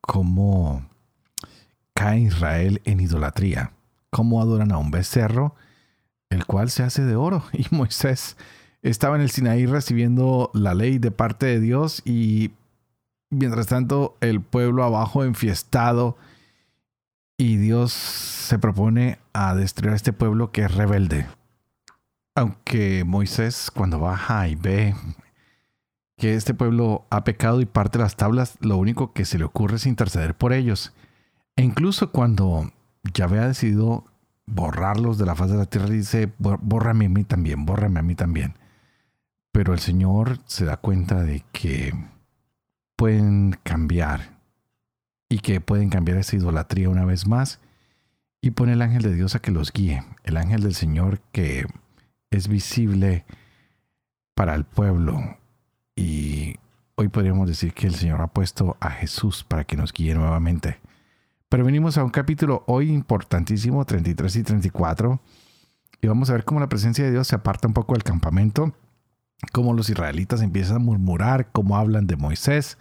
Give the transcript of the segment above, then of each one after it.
cómo cae Israel en idolatría, cómo adoran a un becerro, el cual se hace de oro. Y Moisés estaba en el Sinaí recibiendo la ley de parte de Dios y mientras tanto el pueblo abajo enfiestado y Dios se propone a destruir a este pueblo que es rebelde. Aunque Moisés cuando baja y ve que este pueblo ha pecado y parte las tablas, lo único que se le ocurre es interceder por ellos. E incluso cuando Yahvé ha decidido borrarlos de la faz de la tierra, dice, bórrame a mí también, bórrame a mí también. Pero el Señor se da cuenta de que pueden cambiar y que pueden cambiar esa idolatría una vez más y pone el ángel de Dios a que los guíe, el ángel del Señor que es visible para el pueblo, y hoy podríamos decir que el Señor ha puesto a Jesús para que nos guíe nuevamente. Pero venimos a un capítulo hoy importantísimo, 33 y 34, y vamos a ver cómo la presencia de Dios se aparta un poco del campamento, cómo los israelitas empiezan a murmurar, cómo hablan de Moisés,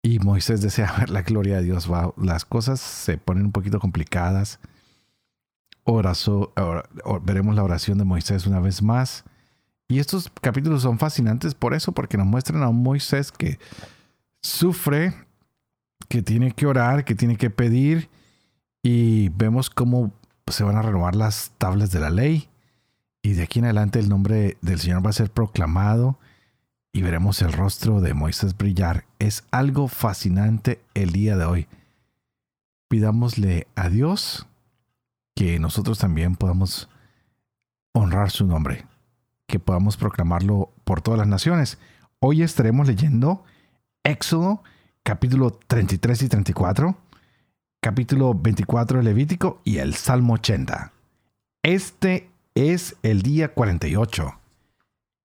y Moisés desea ver la gloria de Dios. las cosas se ponen un poquito complicadas. veremos la oración de Moisés una vez más. Y estos capítulos son fascinantes por eso, porque nos muestran a un Moisés que sufre, que tiene que orar, que tiene que pedir, y vemos cómo se van a renovar las tablas de la ley, y de aquí en adelante el nombre del Señor va a ser proclamado, y veremos el rostro de Moisés brillar. Es algo fascinante el día de hoy. Pidámosle a Dios que nosotros también podamos honrar su nombre que podamos proclamarlo por todas las naciones. Hoy estaremos leyendo Éxodo capítulo 33 y 34, capítulo 24 de Levítico y el Salmo 80. Este es el día 48.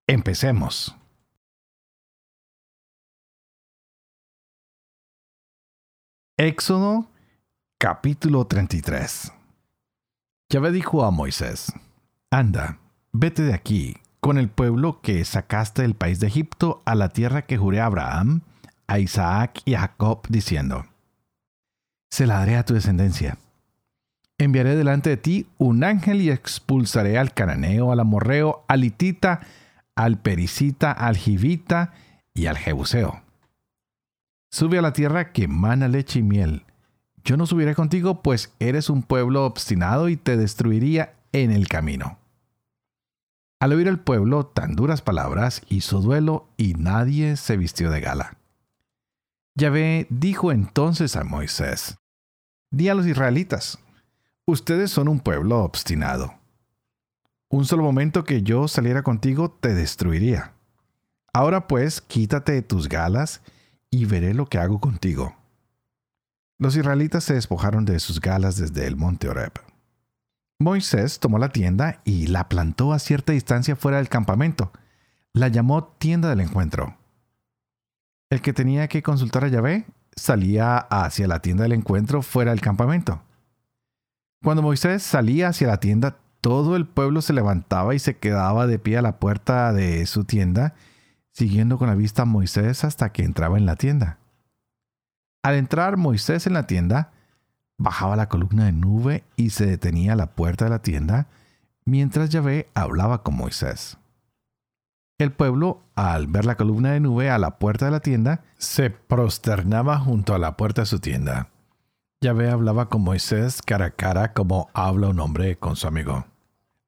Empecemos. Éxodo capítulo 33. Yahvé dijo a Moisés, Anda, vete de aquí, con el pueblo que sacaste del país de Egipto a la tierra que juré a Abraham, a Isaac y a Jacob, diciendo, Se la daré a tu descendencia. Enviaré delante de ti un ángel y expulsaré al cananeo, al amorreo, al hitita, al pericita, al jivita y al jebuseo. Sube a la tierra que mana leche y miel. Yo no subiré contigo, pues eres un pueblo obstinado y te destruiría en el camino. Al oír el pueblo tan duras palabras, hizo duelo y nadie se vistió de gala. Yahvé dijo entonces a Moisés, Di a los israelitas, ustedes son un pueblo obstinado. Un solo momento que yo saliera contigo te destruiría. Ahora pues quítate tus galas y veré lo que hago contigo. Los israelitas se despojaron de sus galas desde el monte Oreb. Moisés tomó la tienda y la plantó a cierta distancia fuera del campamento. La llamó tienda del encuentro. El que tenía que consultar a Yahvé salía hacia la tienda del encuentro fuera del campamento. Cuando Moisés salía hacia la tienda, todo el pueblo se levantaba y se quedaba de pie a la puerta de su tienda, siguiendo con la vista a Moisés hasta que entraba en la tienda. Al entrar Moisés en la tienda, bajaba la columna de nube y se detenía a la puerta de la tienda mientras Yahvé hablaba con Moisés. El pueblo, al ver la columna de nube a la puerta de la tienda, se prosternaba junto a la puerta de su tienda. Yahvé hablaba con Moisés cara a cara como habla un hombre con su amigo.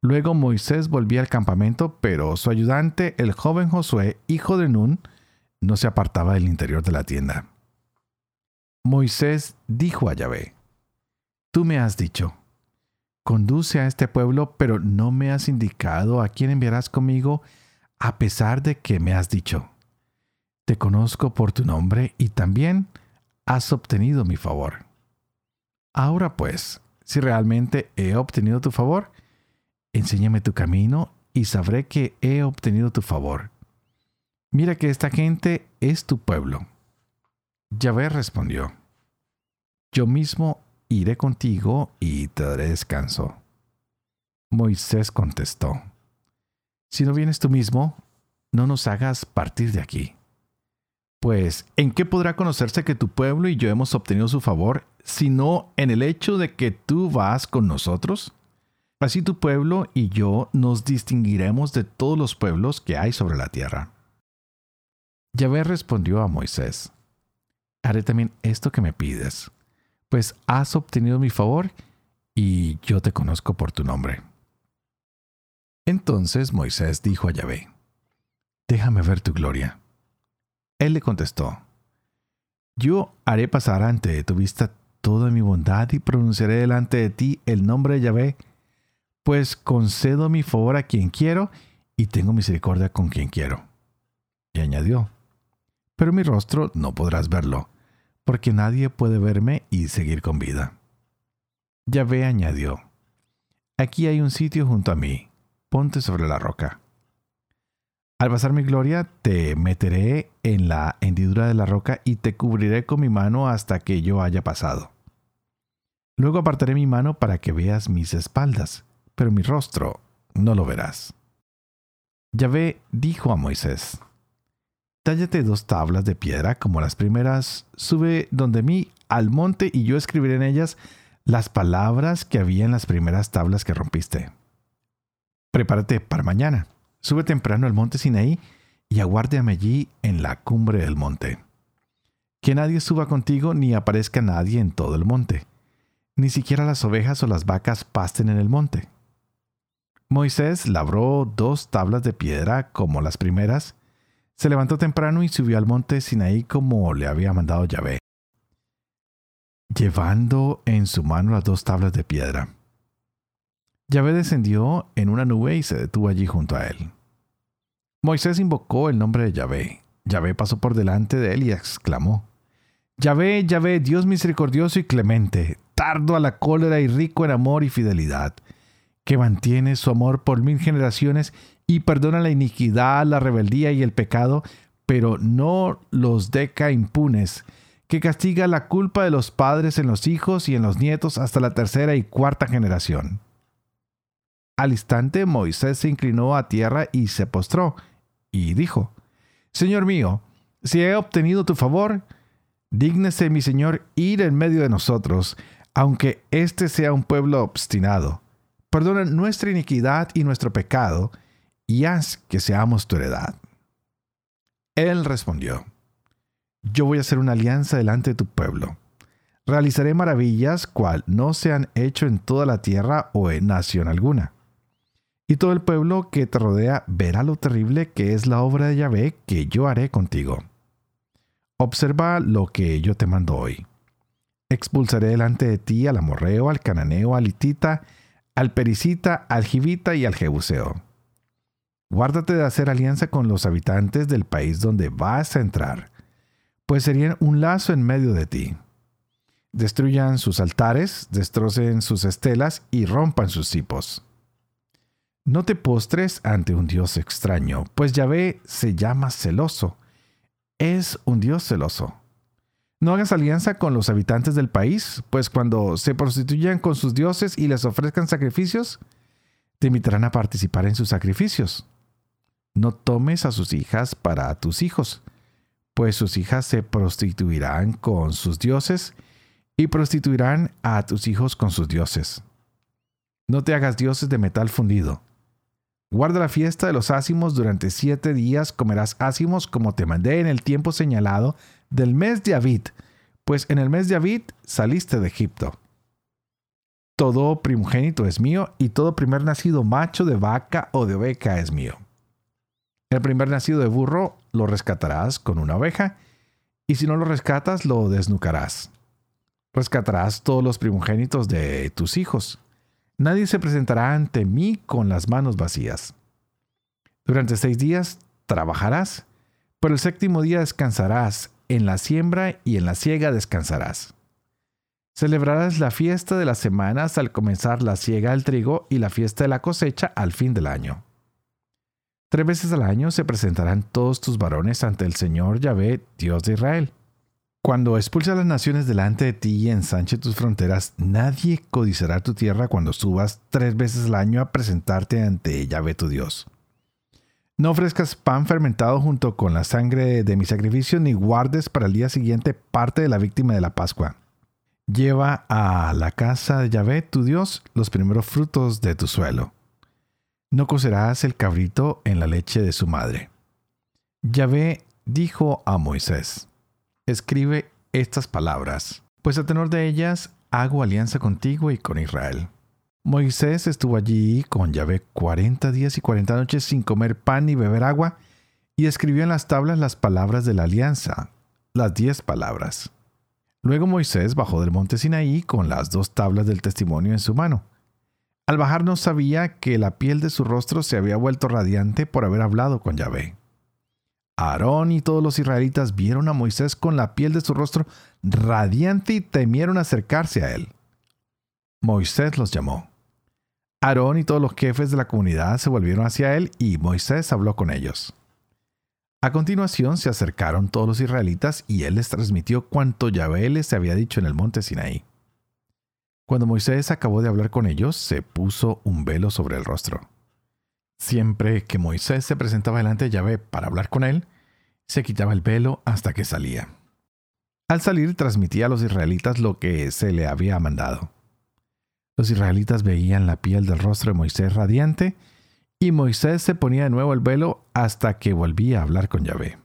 Luego Moisés volvía al campamento, pero su ayudante, el joven Josué, hijo de Nun, no se apartaba del interior de la tienda. Moisés dijo a Yahvé, Tú me has dicho, conduce a este pueblo, pero no me has indicado a quién enviarás conmigo, a pesar de que me has dicho, te conozco por tu nombre y también has obtenido mi favor. Ahora pues, si realmente he obtenido tu favor, enséñame tu camino y sabré que he obtenido tu favor. Mira que esta gente es tu pueblo. Yahvé respondió, Yo mismo iré contigo y te daré descanso. Moisés contestó, Si no vienes tú mismo, no nos hagas partir de aquí. Pues, ¿en qué podrá conocerse que tu pueblo y yo hemos obtenido su favor, sino en el hecho de que tú vas con nosotros? Así tu pueblo y yo nos distinguiremos de todos los pueblos que hay sobre la tierra. Yahvé respondió a Moisés, Haré también esto que me pides, pues has obtenido mi favor y yo te conozco por tu nombre. Entonces Moisés dijo a Yahvé, Déjame ver tu gloria. Él le contestó, Yo haré pasar ante tu vista toda mi bondad y pronunciaré delante de ti el nombre de Yahvé, pues concedo mi favor a quien quiero y tengo misericordia con quien quiero. Y añadió, Pero mi rostro no podrás verlo, porque nadie puede verme y seguir con vida. Yahvé añadió, Aquí hay un sitio junto a mí, ponte sobre la roca. Al pasar mi gloria, te meteré en la hendidura de la roca y te cubriré con mi mano hasta que yo haya pasado. Luego apartaré mi mano para que veas mis espaldas, pero mi rostro no lo verás. Yahvé dijo a Moisés, Tállate dos tablas de piedra como las primeras, sube donde mí al monte y yo escribiré en ellas las palabras que había en las primeras tablas que rompiste. Prepárate para mañana Sube temprano al monte Sinaí y aguárdame allí en la cumbre del monte. Que nadie suba contigo ni aparezca nadie en todo el monte. Ni siquiera las ovejas o las vacas pasten en el monte. Moisés labró dos tablas de piedra como las primeras, se levantó temprano y subió al monte Sinaí como le había mandado Yahvé, llevando en su mano las dos tablas de piedra. Yahvé descendió en una nube y se detuvo allí junto a él. Moisés invocó el nombre de Yahvé. Yahvé pasó por delante de él y exclamó, Yahvé, Yahvé, Dios misericordioso y clemente, tardo a la cólera y rico en amor y fidelidad, que mantiene su amor por mil generaciones y perdona la iniquidad, la rebeldía y el pecado, pero no los deca impunes, que castiga la culpa de los padres en los hijos y en los nietos hasta la tercera y cuarta generación. Al instante Moisés se inclinó a tierra y se postró, y dijo, Señor mío, si he obtenido tu favor, dígnese mi Señor ir en medio de nosotros, aunque éste sea un pueblo obstinado. Perdona nuestra iniquidad y nuestro pecado, y haz que seamos tu heredad. Él respondió, Yo voy a hacer una alianza delante de tu pueblo. Realizaré maravillas cual no se han hecho en toda la tierra o en nación alguna y todo el pueblo que te rodea verá lo terrible que es la obra de Yahvé que yo haré contigo. Observa lo que yo te mando hoy. Expulsaré delante de ti al amorreo, al cananeo, al hitita, al pericita, al jibita y al jebuseo. Guárdate de hacer alianza con los habitantes del país donde vas a entrar, pues serían un lazo en medio de ti. Destruyan sus altares, destrocen sus estelas y rompan sus cipos. No te postres ante un Dios extraño, pues Yahvé se llama celoso. Es un Dios celoso. No hagas alianza con los habitantes del país, pues cuando se prostituyan con sus dioses y les ofrezcan sacrificios, te invitarán a participar en sus sacrificios. No tomes a sus hijas para tus hijos, pues sus hijas se prostituirán con sus dioses y prostituirán a tus hijos con sus dioses. No te hagas dioses de metal fundido Guarda la fiesta de los ácimos durante siete días, comerás ácimos como te mandé en el tiempo señalado del mes de Abid, pues en el mes de Abid saliste de Egipto. Todo primogénito es mío y todo primer nacido macho de vaca o de oveja es mío. El primer nacido de burro lo rescatarás con una oveja, y si no lo rescatas lo desnucarás. Rescatarás todos los primogénitos de tus hijos Nadie se presentará ante mí con las manos vacías. Durante seis días trabajarás, pero el séptimo día descansarás, en la siembra y en la siega descansarás. Celebrarás la fiesta de las semanas al comenzar la siega del trigo y la fiesta de la cosecha al fin del año. Tres veces al año se presentarán todos tus varones ante el Señor Yahvé, Dios de Israel. Cuando expulse a las naciones delante de ti y ensanche tus fronteras, nadie codiciará tu tierra cuando subas tres veces al año a presentarte ante Yahvé tu Dios. No ofrezcas pan fermentado junto con la sangre de mi sacrificio, ni guardes para el día siguiente parte de la víctima de la Pascua. Lleva a la casa de Yahvé tu Dios los primeros frutos de tu suelo no cocerás el cabrito en la leche de su madre. Yahvé dijo a Moisés, escribe estas palabras, pues a tenor de ellas hago alianza contigo y con Israel. Moisés estuvo allí con Yahvé cuarenta días y cuarenta noches sin comer pan ni beber agua, y escribió en las tablas las palabras de la alianza, las diez palabras. Luego Moisés bajó del monte Sinaí con las dos tablas del testimonio en su mano. Al bajar no sabía que la piel de su rostro se había vuelto radiante por haber hablado con Yahvé. Aarón y todos los israelitas vieron a Moisés con la piel de su rostro radiante y temieron acercarse a él. Moisés los llamó. Aarón y todos los jefes de la comunidad se volvieron hacia él y Moisés habló con ellos. A continuación se acercaron todos los israelitas y él les transmitió cuanto Yahvé les había dicho en el monte Sinaí. Cuando Moisés acabó de hablar con ellos, se puso un velo sobre el rostro. Siempre que Moisés se presentaba delante de Yahvé para hablar con él, se quitaba el velo hasta que salía. Al salir transmitía a los israelitas lo que se le había mandado. Los israelitas veían la piel del rostro de Moisés radiante y Moisés se ponía de nuevo el velo hasta que volvía a hablar con Yahvé.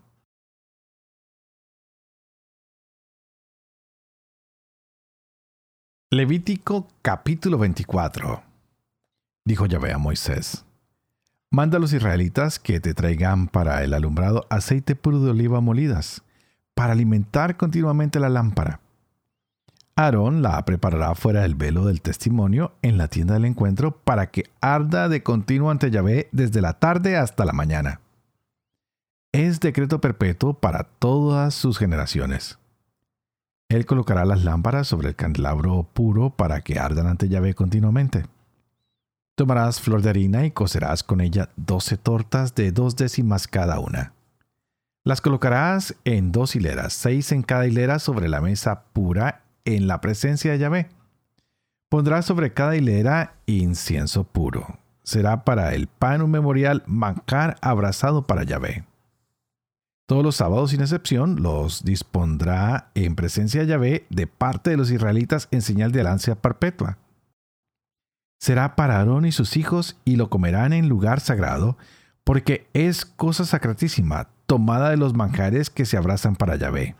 Levítico capítulo 24 Dijo Yahvé a Moisés, Manda a los israelitas que te traigan para el alumbrado aceite puro de oliva molidas, para alimentar continuamente la lámpara. Aarón la preparará fuera del velo del testimonio en la tienda del encuentro para que arda de continuo ante Yahvé desde la tarde hasta la mañana. Es decreto perpetuo para todas sus generaciones. Él colocará las lámparas sobre el candelabro puro para que ardan ante llave continuamente. Tomarás flor de harina y cocerás con ella doce tortas de dos décimas cada una. Las colocarás en dos hileras, seis en cada hilera sobre la mesa pura en la presencia de Yahvé. Pondrás sobre cada hilera incienso puro. Será para el pan un memorial mancar abrazado para Yahvé. Todos los sábados sin excepción los dispondrá en presencia de Yahvé de parte de los israelitas en señal de alancia perpetua. Será para Aarón y sus hijos y lo comerán en lugar sagrado, porque es cosa sacratísima, tomada de los manjares que se abrazan para Yahvé.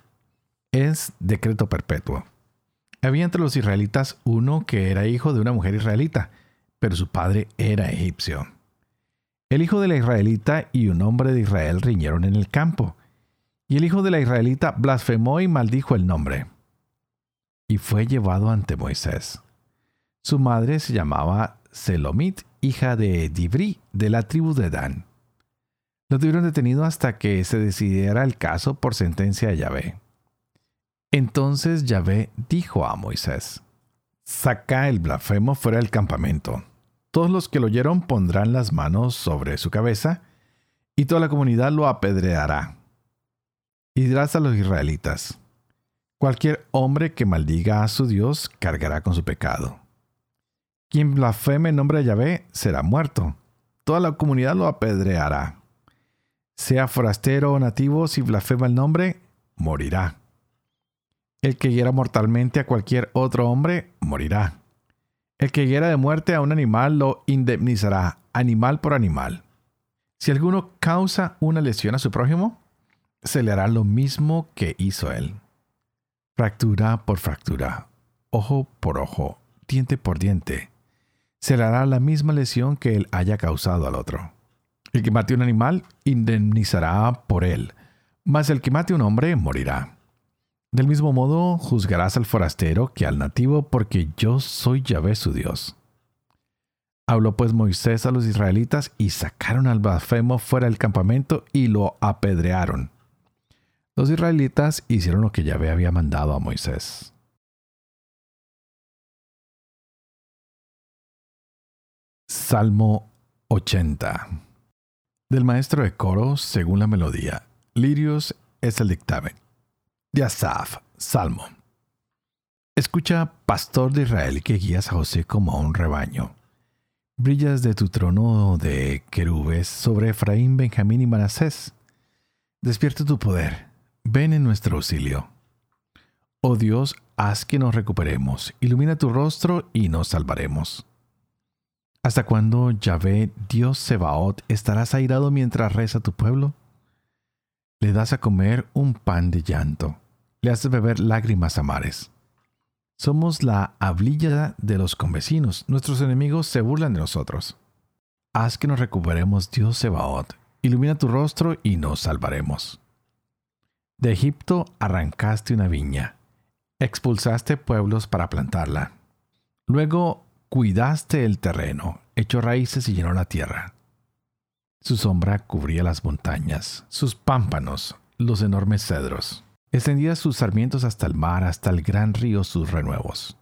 Es decreto perpetuo. Había entre los israelitas uno que era hijo de una mujer israelita, pero su padre era egipcio. El hijo de la israelita y un hombre de Israel riñeron en el campo, y el hijo de la israelita blasfemó y maldijo el nombre. Y fue llevado ante Moisés. Su madre se llamaba Selomit, hija de Dibri, de la tribu de Dan. Lo tuvieron detenido hasta que se decidiera el caso por sentencia de Yahvé. Entonces Yahvé dijo a Moisés, Saca el blasfemo fuera del campamento. Todos los que lo oyeron pondrán las manos sobre su cabeza, y toda la comunidad lo apedreará. Y dirás a los israelitas, cualquier hombre que maldiga a su Dios cargará con su pecado. Quien blasfeme en nombre de Yahvé será muerto. Toda la comunidad lo apedreará. Sea forastero o nativo, si blasfema el nombre, morirá. El que hiera mortalmente a cualquier otro hombre, morirá. El que hiera de muerte a un animal lo indemnizará, animal por animal. Si alguno causa una lesión a su prójimo, se le hará lo mismo que hizo él. Fractura por fractura, ojo por ojo, diente por diente. Se le hará la misma lesión que él haya causado al otro. El que mate un animal indemnizará por él, mas el que mate un hombre morirá. Del mismo modo juzgarás al forastero que al nativo, porque yo soy Yahvé su Dios. Habló pues Moisés a los israelitas y sacaron al blasfemo fuera del campamento y lo apedrearon. Los israelitas hicieron lo que Yahvé había mandado a Moisés. Salmo 80 Del maestro de coro, según la melodía. Lirios es el dictamen. De Asaf, Salmo. Escucha, pastor de Israel, que guías a José como a un rebaño. Brillas de tu trono de querubes sobre Efraín, Benjamín y Manasés. Despierta tu poder ven en nuestro auxilio. Oh Dios, haz que nos recuperemos, ilumina tu rostro y nos salvaremos. ¿Hasta cuándo, Yahvé, Dios Sebaot, estarás airado mientras reza tu pueblo? Le das a comer un pan de llanto, le haces beber lágrimas amares. Somos la hablilla de los convecinos, nuestros enemigos se burlan de nosotros. Haz que nos recuperemos, Dios Sebaot, ilumina tu rostro y nos salvaremos. De Egipto arrancaste una viña, expulsaste pueblos para plantarla. Luego cuidaste el terreno, echó raíces y llenó la tierra. Su sombra cubría las montañas, sus pámpanos, los enormes cedros. Extendía sus sarmientos hasta el mar, hasta el gran río sus renuevos.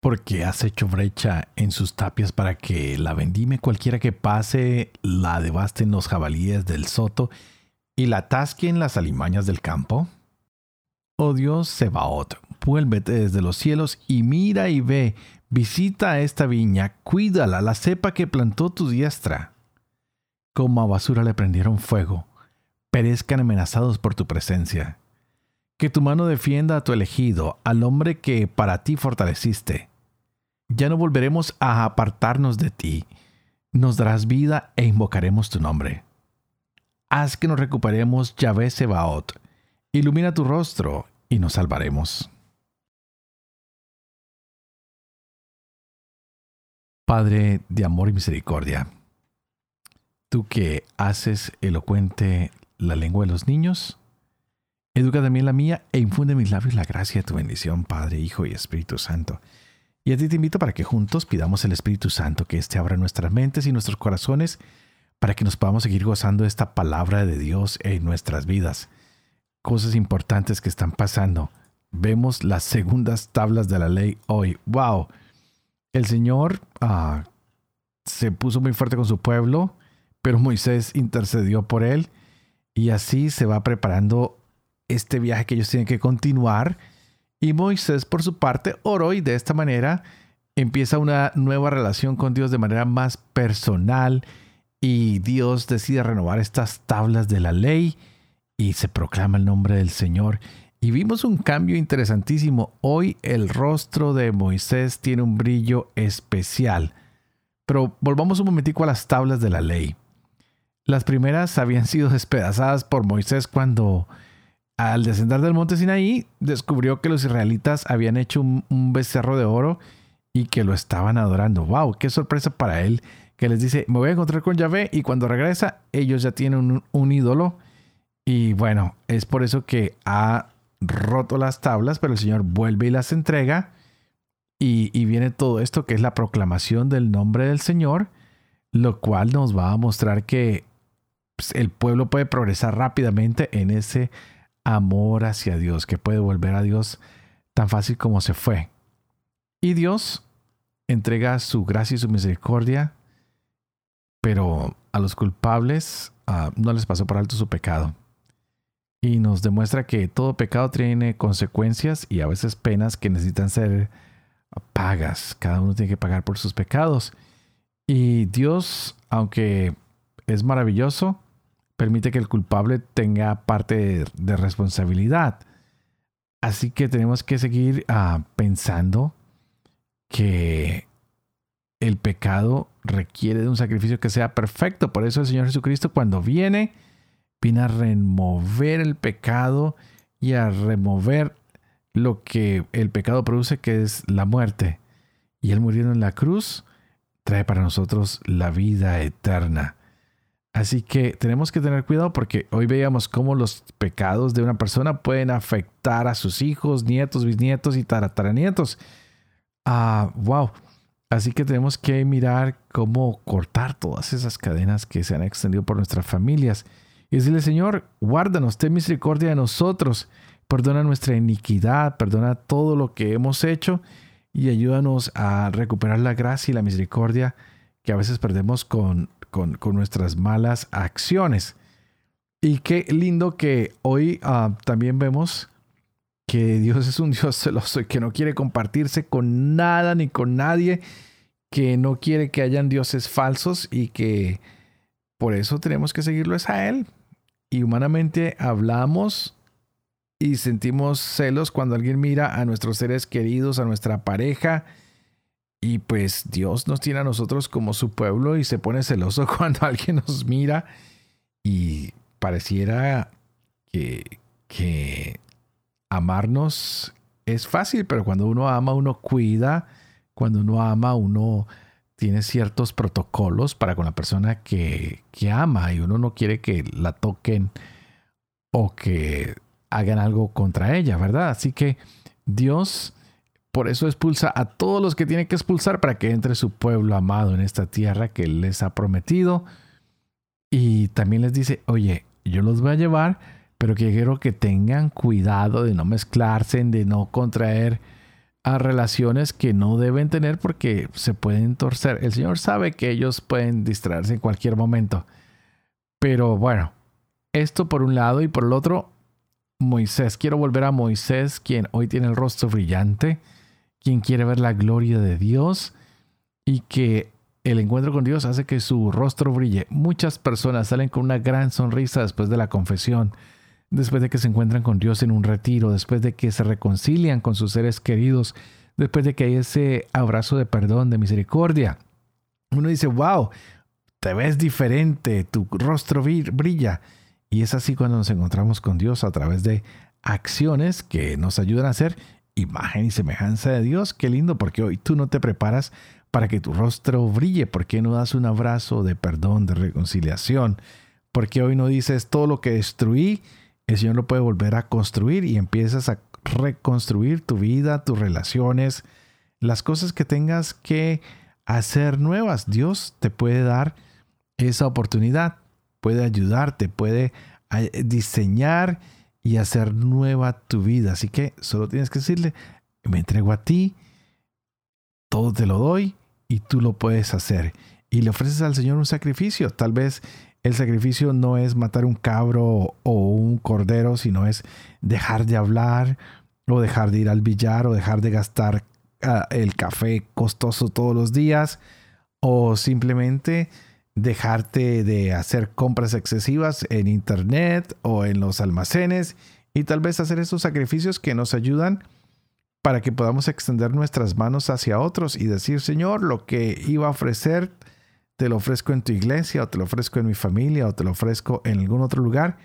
Porque has hecho brecha en sus tapias para que la vendime cualquiera que pase, la devasten los jabalíes del soto y la tasquen las alimañas del campo? Oh Dios Sebaot, vuélvete desde los cielos y mira y ve, visita esta viña, cuídala, la cepa que plantó tu diestra. Como a basura le prendieron fuego, perezcan amenazados por tu presencia. Que tu mano defienda a tu elegido, al hombre que para ti fortaleciste. Ya no volveremos a apartarnos de ti. Nos darás vida e invocaremos tu nombre haz que nos recuperemos, Yahvé Sebaot. Ilumina tu rostro y nos salvaremos. Padre de amor y misericordia, tú que haces elocuente la lengua de los niños, educa también la mía e infunde en mis labios la gracia de tu bendición, Padre, Hijo y Espíritu Santo. Y a ti te invito para que juntos pidamos el Espíritu Santo que éste abra nuestras mentes y nuestros corazones para que nos podamos seguir gozando de esta palabra de Dios en nuestras vidas. Cosas importantes que están pasando. Vemos las segundas tablas de la ley hoy. ¡Wow! El Señor ah, se puso muy fuerte con su pueblo, pero Moisés intercedió por él y así se va preparando este viaje que ellos tienen que continuar. Y Moisés, por su parte, oró y de esta manera empieza una nueva relación con Dios de manera más personal y Dios decide renovar estas tablas de la ley y se proclama el nombre del Señor. Y vimos un cambio interesantísimo. Hoy el rostro de Moisés tiene un brillo especial. Pero volvamos un momentico a las tablas de la ley. Las primeras habían sido despedazadas por Moisés cuando al descender del monte Sinaí descubrió que los israelitas habían hecho un, un becerro de oro y que lo estaban adorando. ¡Wow! ¡Qué sorpresa para él! Que les dice, me voy a encontrar con Yahvé y cuando regresa ellos ya tienen un, ídolo y bueno, es por eso que ha roto las tablas, pero el Señor vuelve y las entrega y, y viene todo esto que es la proclamación del nombre del Señor, lo cual nos va a mostrar que pues, el pueblo puede progresar rápidamente en ese amor hacia Dios, que puede volver a Dios tan fácil como se fue. Y Dios entrega su gracia y su misericordia pero a los culpables ah, no les pasó por alto su pecado. Y nos demuestra que todo pecado tiene consecuencias y a veces penas que necesitan ser pagas. Cada uno tiene que pagar por sus pecados. Y Dios, aunque es maravilloso, permite que el culpable tenga parte de, responsabilidad. Así que tenemos que seguir ah, pensando que el pecado requiere de un sacrificio que sea perfecto. Por eso el Señor Jesucristo cuando viene, viene a remover el pecado y a remover lo que el pecado produce, que es la muerte. Y Él muriendo en la cruz trae para nosotros la vida eterna. Así que tenemos que tener cuidado porque hoy veíamos cómo los pecados de una persona pueden afectar a sus hijos, nietos, bisnietos y tataranietos. Ah, wow. Así que tenemos que mirar cómo cortar todas esas cadenas que se han extendido por nuestras familias. y decirle, Señor, guárdanos, ten misericordia de nosotros, perdona nuestra iniquidad, perdona todo lo que hemos hecho y ayúdanos a recuperar la gracia y la misericordia que a veces perdemos con, con, nuestras malas acciones. Y qué lindo que hoy ah, también vemos que Dios es un Dios celoso y que no quiere compartirse con nada ni con nadie, que no quiere que hayan dioses falsos y que por eso tenemos que seguirlo es a Él. Y humanamente hablamos y sentimos celos cuando alguien mira a nuestros seres queridos, a nuestra pareja. Y pues Dios nos tiene a nosotros como su pueblo y se pone celoso cuando alguien nos mira. Y pareciera que, que amarnos es fácil, pero cuando uno ama, uno cuida. Cuando uno ama, uno tiene ciertos protocolos para con la persona que, que ama y uno no quiere que la toquen o que hagan algo contra ella, ¿verdad? Así que Dios por eso expulsa a todos los que tiene que expulsar para que entre su pueblo amado en esta tierra que les ha prometido. Y también les dice, oye, yo los voy a llevar, pero quiero que tengan cuidado de no mezclarse, de no contraer a relaciones que no deben tener porque se pueden torcer. El Señor sabe que ellos pueden distraerse en cualquier momento. Pero bueno, esto por un lado y por el otro, Moisés. Quiero volver a Moisés, quien hoy tiene el rostro brillante, quien quiere ver la gloria de Dios y que el encuentro con Dios hace que su rostro brille. Muchas personas salen con una gran sonrisa después de la confesión, después de que se encuentran con Dios en un retiro, después de que se reconcilian con sus seres queridos, después de que hay ese abrazo de perdón, de misericordia. Uno dice, wow, te ves diferente, tu rostro brilla. Y es así cuando nos encontramos con Dios a través de acciones que nos ayudan a ser imagen y semejanza de Dios. Qué lindo, porque hoy tú no te preparas para que tu rostro brille. ¿Por qué no das un abrazo de perdón, de reconciliación? ¿Por qué hoy no dices todo lo que destruí? El Señor lo puede volver a construir y empiezas a reconstruir tu vida, tus relaciones, las cosas que tengas que hacer nuevas. Dios te puede dar esa oportunidad puede ayudarte, puede eh, diseñar y hacer nueva tu vida. Así que solo tienes que decirle, me entrego a ti, todo te lo doy y tú lo puedes hacer. Y le ofreces al Señor un sacrificio. Tal vez el sacrificio no es matar un cabro o un cordero, sino es dejar de hablar o dejar de ir al billar o dejar de gastar ah, el café costoso todos los días o simplemente dejarte de hacer compras excesivas en internet o en los almacenes y tal vez hacer esos sacrificios que nos ayudan para que podamos extender nuestras manos hacia otros y decir, Señor, lo que iba a ofrecer, te lo ofrezco en tu iglesia o te lo ofrezco en mi familia o te lo ofrezco en algún otro lugar.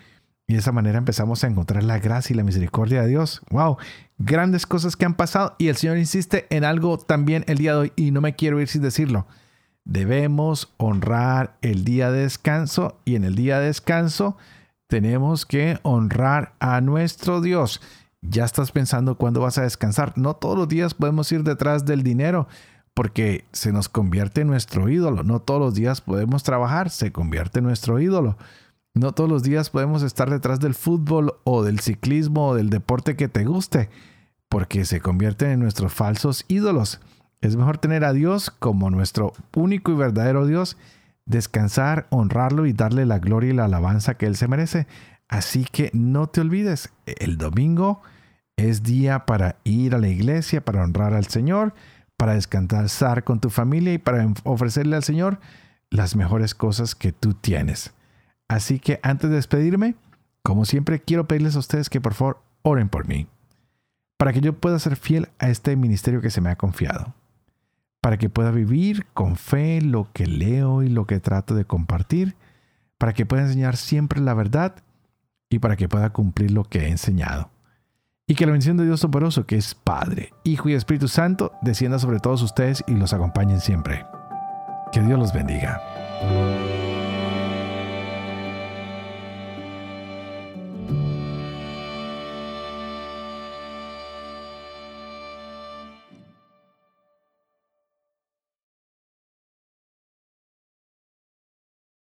Y de esa manera empezamos a encontrar la gracia y la misericordia de Dios. ¡Wow! Grandes cosas que han pasado y el Señor insiste en algo también el día de hoy y no me quiero ir sin decirlo debemos honrar el día de descanso y en el día de descanso tenemos que honrar a nuestro Dios. Ya estás pensando cuándo vas a descansar. No todos los días podemos ir detrás del dinero porque se nos convierte en nuestro ídolo. No todos los días podemos trabajar, se convierte en nuestro ídolo. No todos los días podemos estar detrás del fútbol o del ciclismo o del deporte que te guste, porque se convierten en nuestros falsos ídolos. Es mejor tener a Dios como nuestro único y verdadero Dios, descansar, honrarlo y darle la gloria y la alabanza que Él se merece. Así que no te olvides, el domingo es día para ir a la iglesia, para honrar al Señor, para descansar con tu familia y para ofrecerle al Señor las mejores cosas que tú tienes. Así que antes de despedirme, como siempre, quiero pedirles a ustedes que por favor oren por mí, para que yo pueda ser fiel a este ministerio que se me ha confiado para que pueda vivir con fe lo que leo y lo que trato de compartir, para que pueda enseñar siempre la verdad y para que pueda cumplir lo que he enseñado. Y que la bendición de Dios Toporoso, que es Padre, Hijo y Espíritu Santo, descienda sobre todos ustedes y los acompañen siempre. Que Dios los bendiga.